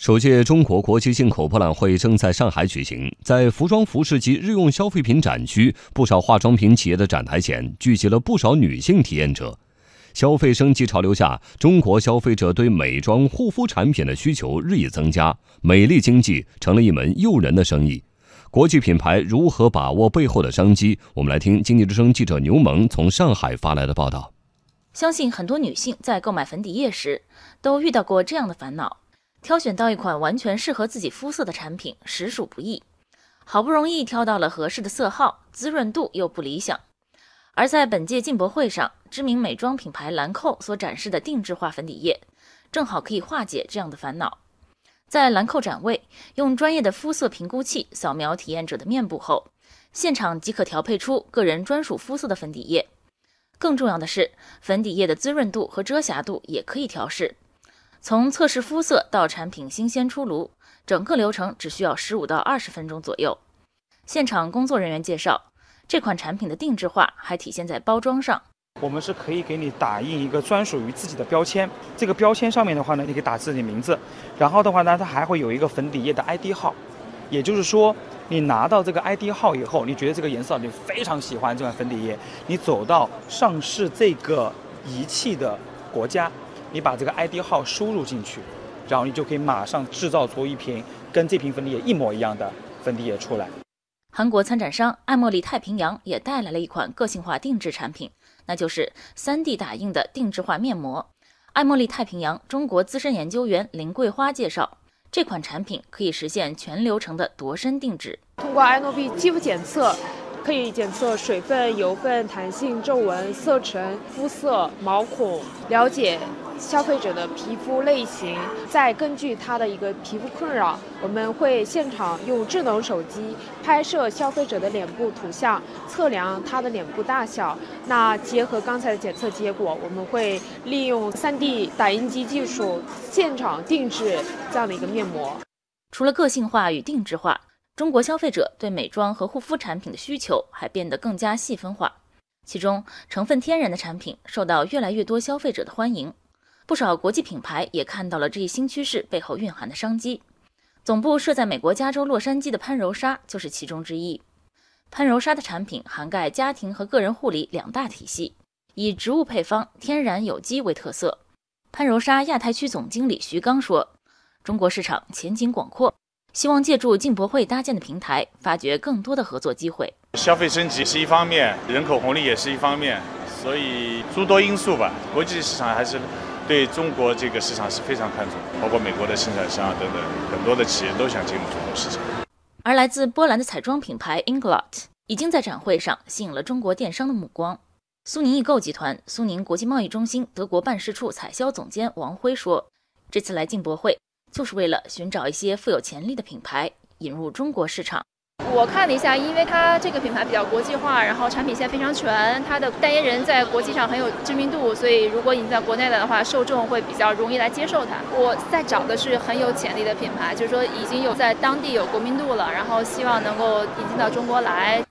首届中国国际进口博览会正在上海举行，在服装、服饰及日用消费品展区，不少化妆品企业的展台前聚集了不少女性体验者。消费升级潮流下，中国消费者对美妆、护肤产品的需求日益增加，美丽经济成了一门诱人的生意。国际品牌如何把握背后的商机？我们来听经济之声记者牛萌从上海发来的报道。相信很多女性在购买粉底液时，都遇到过这样的烦恼。挑选到一款完全适合自己肤色的产品实属不易，好不容易挑到了合适的色号，滋润度又不理想。而在本届进博会上，知名美妆品牌兰蔻所展示的定制化粉底液，正好可以化解这样的烦恼。在兰蔻展位，用专业的肤色评估器扫描体验者的面部后，现场即可调配出个人专属肤色的粉底液。更重要的是，粉底液的滋润度和遮瑕度也可以调试。从测试肤色到产品新鲜出炉，整个流程只需要十五到二十分钟左右。现场工作人员介绍，这款产品的定制化还体现在包装上。我们是可以给你打印一个专属于自己的标签，这个标签上面的话呢，你可以打自己的名字，然后的话呢，它还会有一个粉底液的 ID 号。也就是说，你拿到这个 ID 号以后，你觉得这个颜色你非常喜欢这款粉底液，你走到上市这个仪器的国家。你把这个 ID 号输入进去，然后你就可以马上制造出一瓶跟这瓶粉底液一模一样的粉底液出来。韩国参展商爱茉莉太平洋也带来了一款个性化定制产品，那就是 3D 打印的定制化面膜。爱茉莉太平洋中国资深研究员林桂花介绍，这款产品可以实现全流程的度身定制。通过 Nob 肌肤检测。可以检测水分、油分、弹性、皱纹、色沉、肤色、毛孔，了解消费者的皮肤类型，再根据他的一个皮肤困扰，我们会现场用智能手机拍摄消费者的脸部图像，测量他的脸部大小。那结合刚才的检测结果，我们会利用 3D 打印机技术，现场定制这样的一个面膜。除了个性化与定制化。中国消费者对美妆和护肤产品的需求还变得更加细分化，其中成分天然的产品受到越来越多消费者的欢迎，不少国际品牌也看到了这一新趋势背后蕴含的商机。总部设在美国加州洛杉矶的潘柔莎就是其中之一。潘柔莎的产品涵盖家庭和个人护理两大体系，以植物配方、天然有机为特色。潘柔莎亚太区总经理徐刚说：“中国市场前景广阔。”希望借助进博会搭建的平台，发掘更多的合作机会。消费升级是一方面，人口红利也是一方面，所以诸多因素吧。国际市场还是对中国这个市场是非常看重，包括美国的生产商啊等等，很多的企业都想进入中国市场。而来自波兰的彩妆品牌 Inglot 已经在展会上吸引了中国电商的目光。苏宁易购集团苏宁国际贸易中心德国办事处采销总监王辉说：“这次来进博会。”就是为了寻找一些富有潜力的品牌引入中国市场。我看了一下，因为它这个品牌比较国际化，然后产品线非常全，它的代言人在国际上很有知名度，所以如果你在国内来的话，受众会比较容易来接受它。我在找的是很有潜力的品牌，就是说已经有在当地有国民度了，然后希望能够引进到中国来。